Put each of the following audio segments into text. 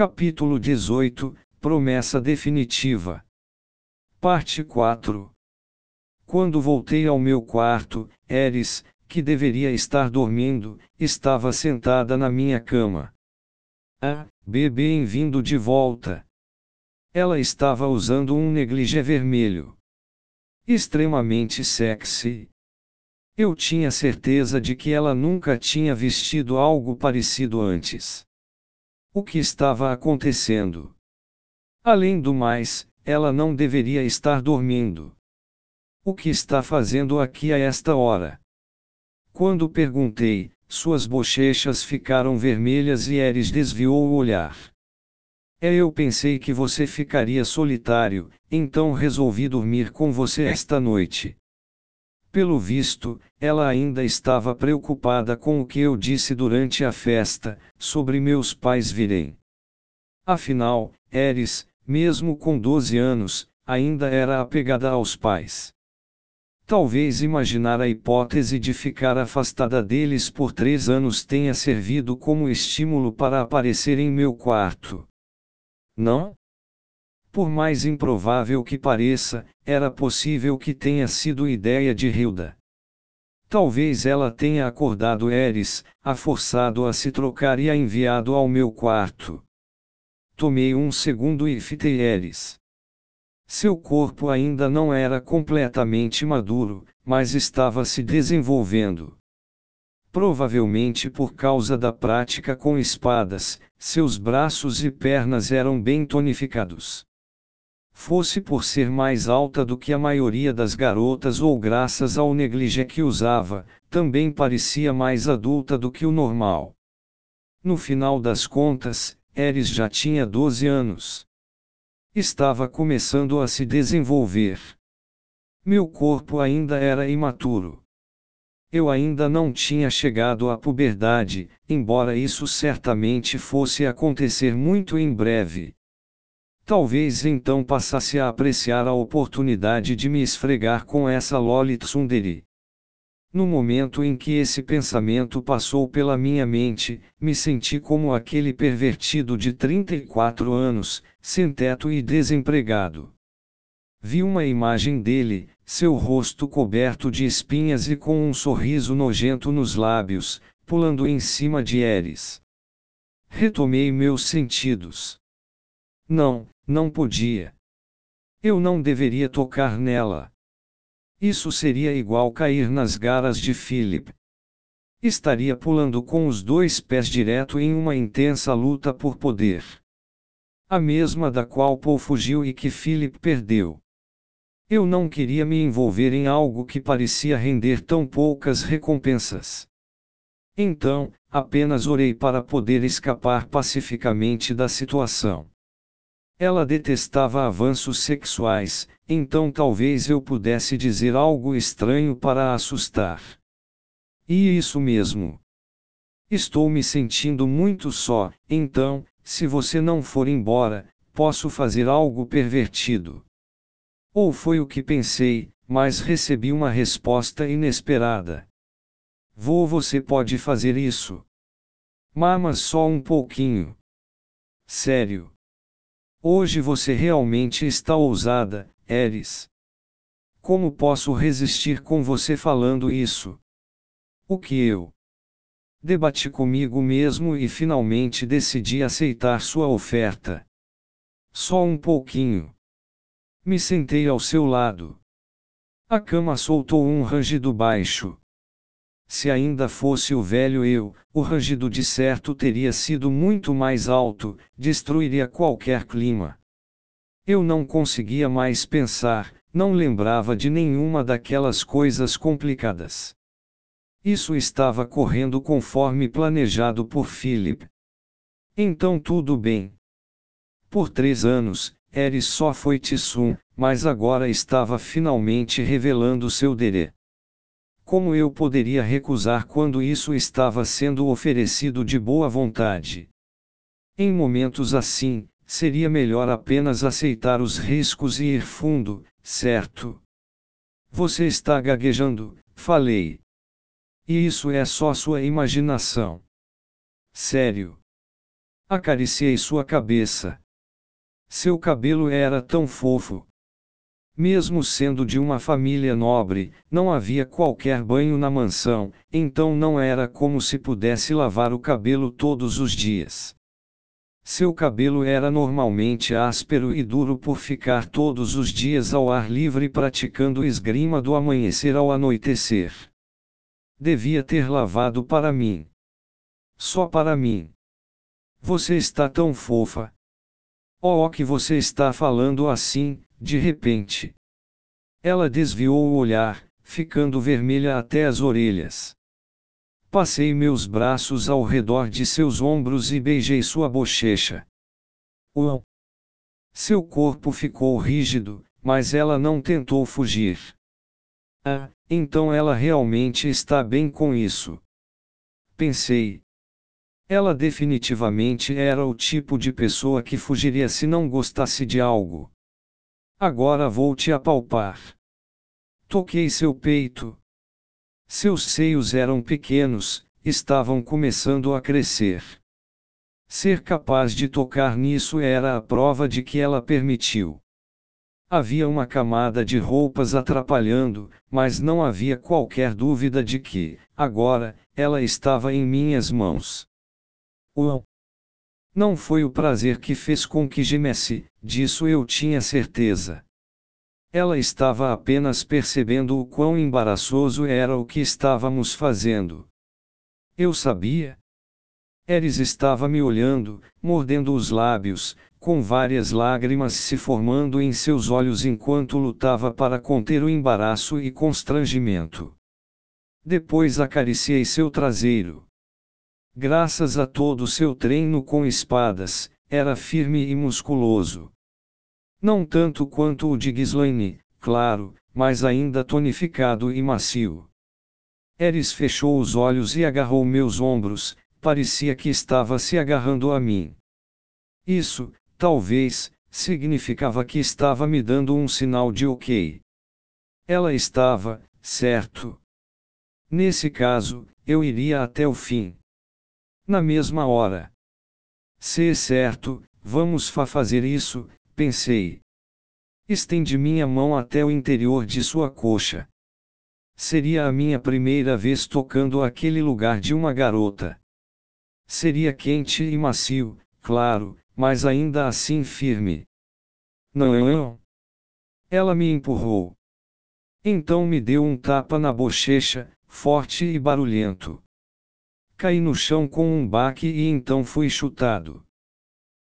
Capítulo 18 Promessa Definitiva. Parte 4 Quando voltei ao meu quarto, Eris, que deveria estar dormindo, estava sentada na minha cama. Ah, bem-vindo de volta. Ela estava usando um negligé vermelho. Extremamente sexy. Eu tinha certeza de que ela nunca tinha vestido algo parecido antes. O que estava acontecendo? Além do mais, ela não deveria estar dormindo. O que está fazendo aqui a esta hora? Quando perguntei, suas bochechas ficaram vermelhas e Eris desviou o olhar. É eu pensei que você ficaria solitário, então resolvi dormir com você esta noite. Pelo visto, ela ainda estava preocupada com o que eu disse durante a festa, sobre meus pais virem. Afinal, Eris, mesmo com 12 anos, ainda era apegada aos pais. Talvez imaginar a hipótese de ficar afastada deles por três anos tenha servido como estímulo para aparecer em meu quarto. Não? Por mais improvável que pareça, era possível que tenha sido ideia de Hilda. Talvez ela tenha acordado Eris, a forçado a se trocar e a enviado ao meu quarto. Tomei um segundo e fitei Eris. Seu corpo ainda não era completamente maduro, mas estava se desenvolvendo. Provavelmente por causa da prática com espadas, seus braços e pernas eram bem tonificados. Fosse por ser mais alta do que a maioria das garotas ou graças ao negligé que usava, também parecia mais adulta do que o normal. No final das contas, Eris já tinha 12 anos. Estava começando a se desenvolver. Meu corpo ainda era imaturo. Eu ainda não tinha chegado à puberdade, embora isso certamente fosse acontecer muito em breve. Talvez então passasse a apreciar a oportunidade de me esfregar com essa Lolit Sundari. No momento em que esse pensamento passou pela minha mente, me senti como aquele pervertido de 34 anos, sem teto e desempregado. Vi uma imagem dele, seu rosto coberto de espinhas e com um sorriso nojento nos lábios, pulando em cima de Eris. Retomei meus sentidos. Não, não podia. Eu não deveria tocar nela. Isso seria igual cair nas garras de Philip. Estaria pulando com os dois pés direto em uma intensa luta por poder. A mesma da qual Paul fugiu e que Philip perdeu. Eu não queria me envolver em algo que parecia render tão poucas recompensas. Então, apenas orei para poder escapar pacificamente da situação. Ela detestava avanços sexuais, então talvez eu pudesse dizer algo estranho para assustar. E isso mesmo. Estou me sentindo muito só, então, se você não for embora, posso fazer algo pervertido. Ou foi o que pensei, mas recebi uma resposta inesperada. Vou, você pode fazer isso. Mas só um pouquinho. Sério. Hoje você realmente está ousada, Eris. Como posso resistir com você falando isso? O que eu? Debati comigo mesmo e finalmente decidi aceitar sua oferta. Só um pouquinho. Me sentei ao seu lado. A cama soltou um rangido baixo. Se ainda fosse o velho eu, o rangido de certo teria sido muito mais alto, destruiria qualquer clima. Eu não conseguia mais pensar, não lembrava de nenhuma daquelas coisas complicadas. Isso estava correndo conforme planejado por Philip. Então tudo bem. Por três anos, Eris só foi Tsum, mas agora estava finalmente revelando seu derê. Como eu poderia recusar quando isso estava sendo oferecido de boa vontade? Em momentos assim, seria melhor apenas aceitar os riscos e ir fundo, certo? Você está gaguejando, falei. E isso é só sua imaginação. Sério. Acariciei sua cabeça. Seu cabelo era tão fofo. Mesmo sendo de uma família nobre, não havia qualquer banho na mansão, então não era como se pudesse lavar o cabelo todos os dias. Seu cabelo era normalmente áspero e duro por ficar todos os dias ao ar livre praticando esgrima do amanhecer ao anoitecer. Devia ter lavado para mim. Só para mim. Você está tão fofa. Oh, que você está falando assim, de repente. Ela desviou o olhar, ficando vermelha até as orelhas. Passei meus braços ao redor de seus ombros e beijei sua bochecha. Uau! Seu corpo ficou rígido, mas ela não tentou fugir. Ah, então ela realmente está bem com isso. Pensei, ela definitivamente era o tipo de pessoa que fugiria se não gostasse de algo. Agora vou te apalpar. Toquei seu peito. Seus seios eram pequenos, estavam começando a crescer. Ser capaz de tocar nisso era a prova de que ela permitiu. Havia uma camada de roupas atrapalhando, mas não havia qualquer dúvida de que, agora, ela estava em minhas mãos. Uau! Não foi o prazer que fez com que gemesse, disso eu tinha certeza. Ela estava apenas percebendo o quão embaraçoso era o que estávamos fazendo. Eu sabia. Eris estava me olhando, mordendo os lábios, com várias lágrimas se formando em seus olhos enquanto lutava para conter o embaraço e constrangimento. Depois acariciei seu traseiro. Graças a todo seu treino com espadas, era firme e musculoso. Não tanto quanto o de Ghislaine, claro, mas ainda tonificado e macio. Eris fechou os olhos e agarrou meus ombros, parecia que estava se agarrando a mim. Isso, talvez, significava que estava me dando um sinal de ok. Ela estava, certo. Nesse caso, eu iria até o fim na mesma hora. Se é certo, vamos fa fazer isso, pensei. Estendi minha mão até o interior de sua coxa. Seria a minha primeira vez tocando aquele lugar de uma garota. Seria quente e macio, claro, mas ainda assim firme. Não. Ela me empurrou. Então me deu um tapa na bochecha, forte e barulhento. Caí no chão com um baque e então fui chutado.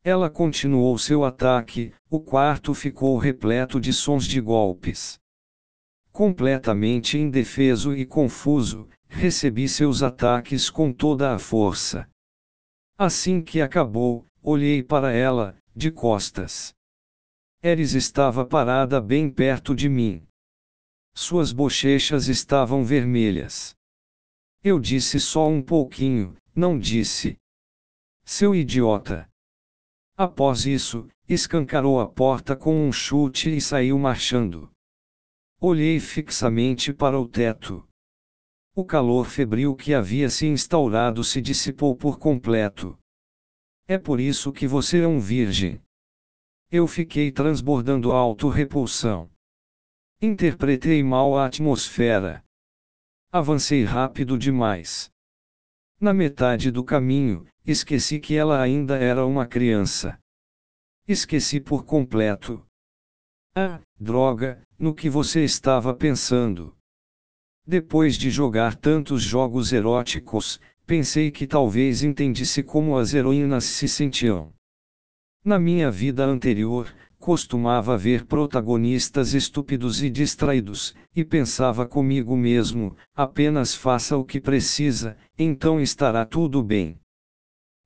Ela continuou seu ataque, o quarto ficou repleto de sons de golpes. Completamente indefeso e confuso, recebi seus ataques com toda a força. Assim que acabou, olhei para ela, de costas. Eris estava parada bem perto de mim. Suas bochechas estavam vermelhas. Eu disse só um pouquinho, não disse. Seu idiota. Após isso, escancarou a porta com um chute e saiu marchando. Olhei fixamente para o teto. O calor febril que havia se instaurado se dissipou por completo. É por isso que você é um virgem. Eu fiquei transbordando auto-repulsão. Interpretei mal a atmosfera. Avancei rápido demais. Na metade do caminho, esqueci que ela ainda era uma criança. Esqueci por completo. Ah, droga, no que você estava pensando. Depois de jogar tantos jogos eróticos, pensei que talvez entendisse como as heroínas se sentiam. Na minha vida anterior, costumava ver protagonistas estúpidos e distraídos, e pensava comigo mesmo: apenas faça o que precisa, então estará tudo bem.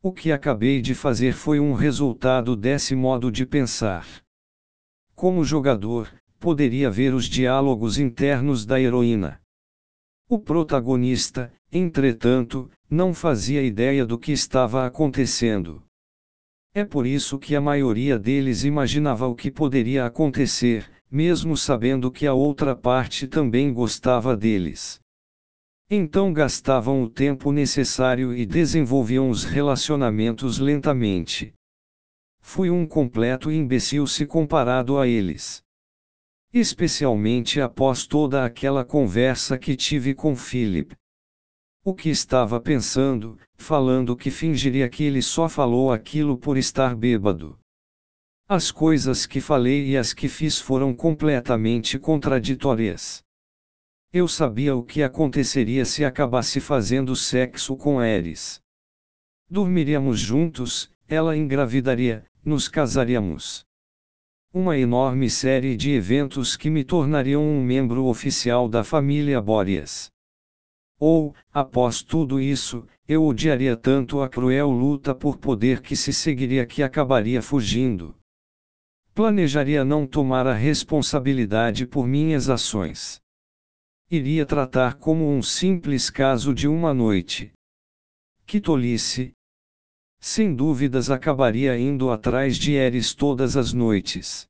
O que acabei de fazer foi um resultado desse modo de pensar. Como jogador, poderia ver os diálogos internos da heroína. O protagonista, entretanto, não fazia ideia do que estava acontecendo. É por isso que a maioria deles imaginava o que poderia acontecer, mesmo sabendo que a outra parte também gostava deles. Então gastavam o tempo necessário e desenvolviam os relacionamentos lentamente. Fui um completo imbecil se comparado a eles. Especialmente após toda aquela conversa que tive com Philip. O que estava pensando, falando que fingiria que ele só falou aquilo por estar bêbado. As coisas que falei e as que fiz foram completamente contraditórias. Eu sabia o que aconteceria se acabasse fazendo sexo com Eris. Dormiríamos juntos, ela engravidaria, nos casaríamos. Uma enorme série de eventos que me tornariam um membro oficial da família Boreas. Ou, após tudo isso, eu odiaria tanto a cruel luta por poder que se seguiria que acabaria fugindo. Planejaria não tomar a responsabilidade por minhas ações iria tratar como um simples caso de uma noite. Que tolice! Sem dúvidas acabaria indo atrás de Eris todas as noites.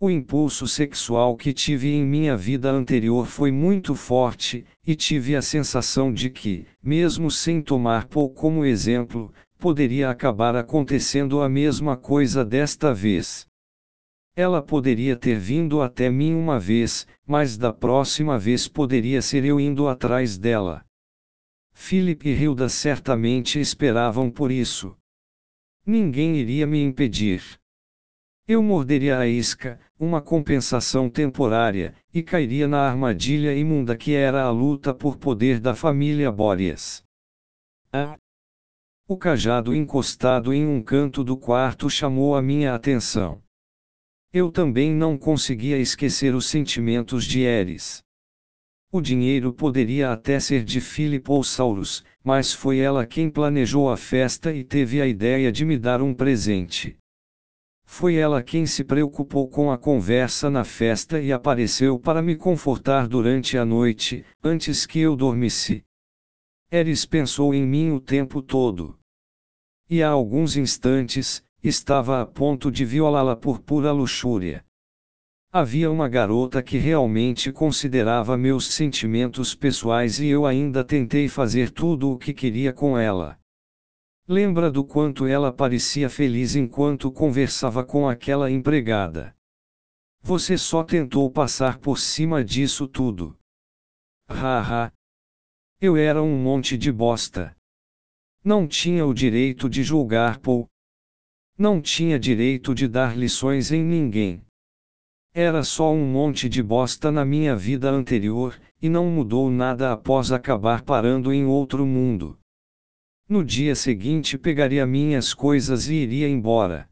O impulso sexual que tive em minha vida anterior foi muito forte, e tive a sensação de que, mesmo sem tomar Paul como exemplo, poderia acabar acontecendo a mesma coisa desta vez. Ela poderia ter vindo até mim uma vez, mas da próxima vez poderia ser eu indo atrás dela. Philip e Hilda certamente esperavam por isso. Ninguém iria me impedir. Eu morderia a isca, uma compensação temporária, e cairia na armadilha imunda que era a luta por poder da família Boreas. Ah! O cajado encostado em um canto do quarto chamou a minha atenção. Eu também não conseguia esquecer os sentimentos de Eris. O dinheiro poderia até ser de Philip ou Saurus, mas foi ela quem planejou a festa e teve a ideia de me dar um presente. Foi ela quem se preocupou com a conversa na festa e apareceu para me confortar durante a noite, antes que eu dormisse. Eris pensou em mim o tempo todo. E há alguns instantes, Estava a ponto de violá-la por pura luxúria. Havia uma garota que realmente considerava meus sentimentos pessoais e eu ainda tentei fazer tudo o que queria com ela. Lembra do quanto ela parecia feliz enquanto conversava com aquela empregada. Você só tentou passar por cima disso tudo. Haha. Eu era um monte de bosta. Não tinha o direito de julgar Paul, não tinha direito de dar lições em ninguém. Era só um monte de bosta na minha vida anterior, e não mudou nada após acabar parando em outro mundo. No dia seguinte pegaria minhas coisas e iria embora.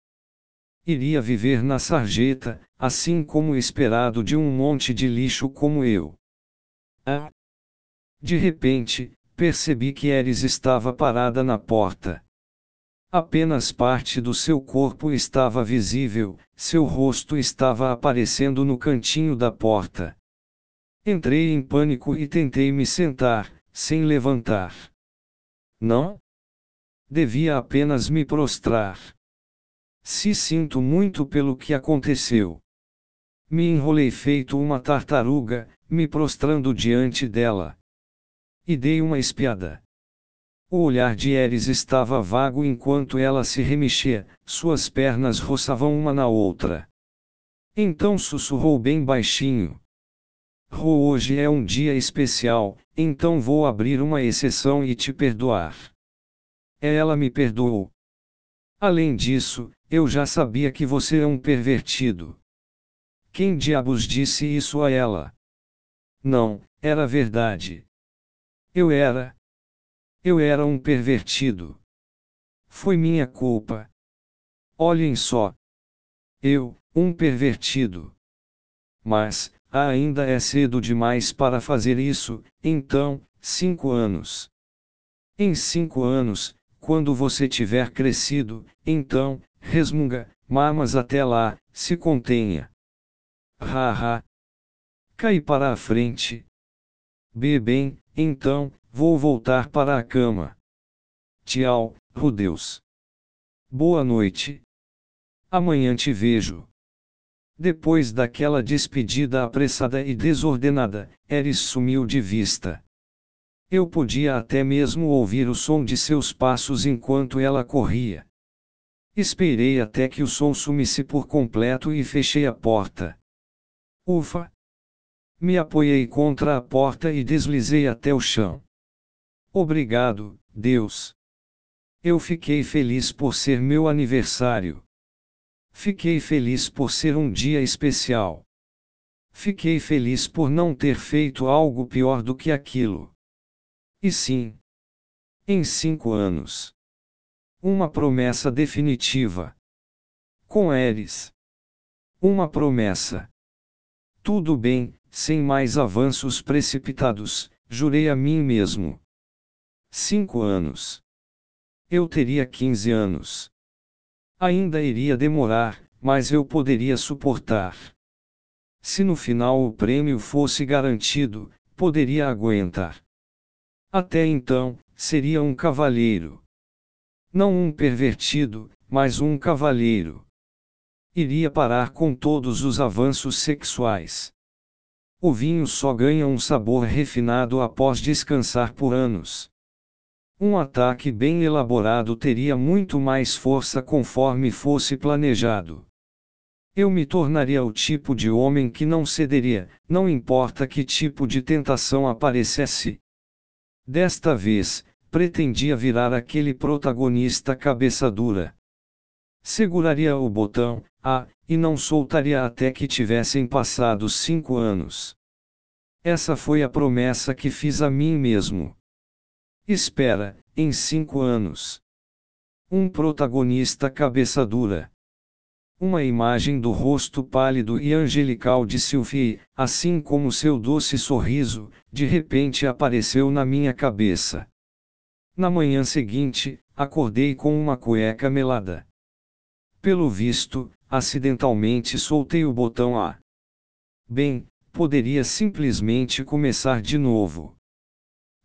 Iria viver na sarjeta, assim como esperado de um monte de lixo como eu. Ah! De repente, percebi que Eris estava parada na porta. Apenas parte do seu corpo estava visível, seu rosto estava aparecendo no cantinho da porta. Entrei em pânico e tentei me sentar, sem levantar. Não? Devia apenas me prostrar. Se sinto muito pelo que aconteceu. Me enrolei feito uma tartaruga, me prostrando diante dela. E dei uma espiada. O olhar de Eris estava vago enquanto ela se remexia, suas pernas roçavam uma na outra. Então sussurrou bem baixinho. Oh, hoje é um dia especial, então vou abrir uma exceção e te perdoar. Ela me perdoou. Além disso, eu já sabia que você é um pervertido. Quem diabos disse isso a ela? Não, era verdade. Eu era, eu era um pervertido. Foi minha culpa. Olhem só. Eu, um pervertido. Mas, ainda é cedo demais para fazer isso, então, cinco anos. Em cinco anos, quando você tiver crescido, então, resmunga, mas até lá, se contenha. Haha. Cai para a frente. Bebem, então, Vou voltar para a cama. Tchau, Rudeus. Boa noite. Amanhã te vejo. Depois daquela despedida apressada e desordenada, Eris sumiu de vista. Eu podia até mesmo ouvir o som de seus passos enquanto ela corria. Esperei até que o som sumisse por completo e fechei a porta. Ufa! Me apoiei contra a porta e deslizei até o chão. Obrigado, Deus. Eu fiquei feliz por ser meu aniversário. Fiquei feliz por ser um dia especial. Fiquei feliz por não ter feito algo pior do que aquilo. E sim. Em cinco anos. Uma promessa definitiva. Com Eres. Uma promessa. Tudo bem, sem mais avanços precipitados, jurei a mim mesmo. Cinco anos. Eu teria quinze anos. Ainda iria demorar, mas eu poderia suportar. Se no final o prêmio fosse garantido, poderia aguentar. Até então, seria um cavalheiro. Não um pervertido, mas um cavalheiro. Iria parar com todos os avanços sexuais. O vinho só ganha um sabor refinado após descansar por anos. Um ataque bem elaborado teria muito mais força conforme fosse planejado. Eu me tornaria o tipo de homem que não cederia, não importa que tipo de tentação aparecesse. Desta vez, pretendia virar aquele protagonista cabeça dura. Seguraria o botão, A, e não soltaria até que tivessem passado cinco anos. Essa foi a promessa que fiz a mim mesmo. Espera, em cinco anos. Um protagonista cabeça dura. Uma imagem do rosto pálido e angelical de Sylvie, assim como seu doce sorriso, de repente apareceu na minha cabeça. Na manhã seguinte, acordei com uma cueca melada. Pelo visto, acidentalmente soltei o botão A. Bem, poderia simplesmente começar de novo.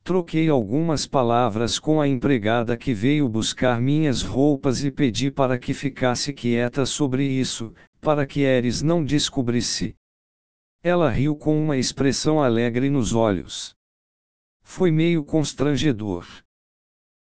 Troquei algumas palavras com a empregada que veio buscar minhas roupas e pedi para que ficasse quieta sobre isso, para que Eres não descobrisse. Ela riu com uma expressão alegre nos olhos. Foi meio constrangedor.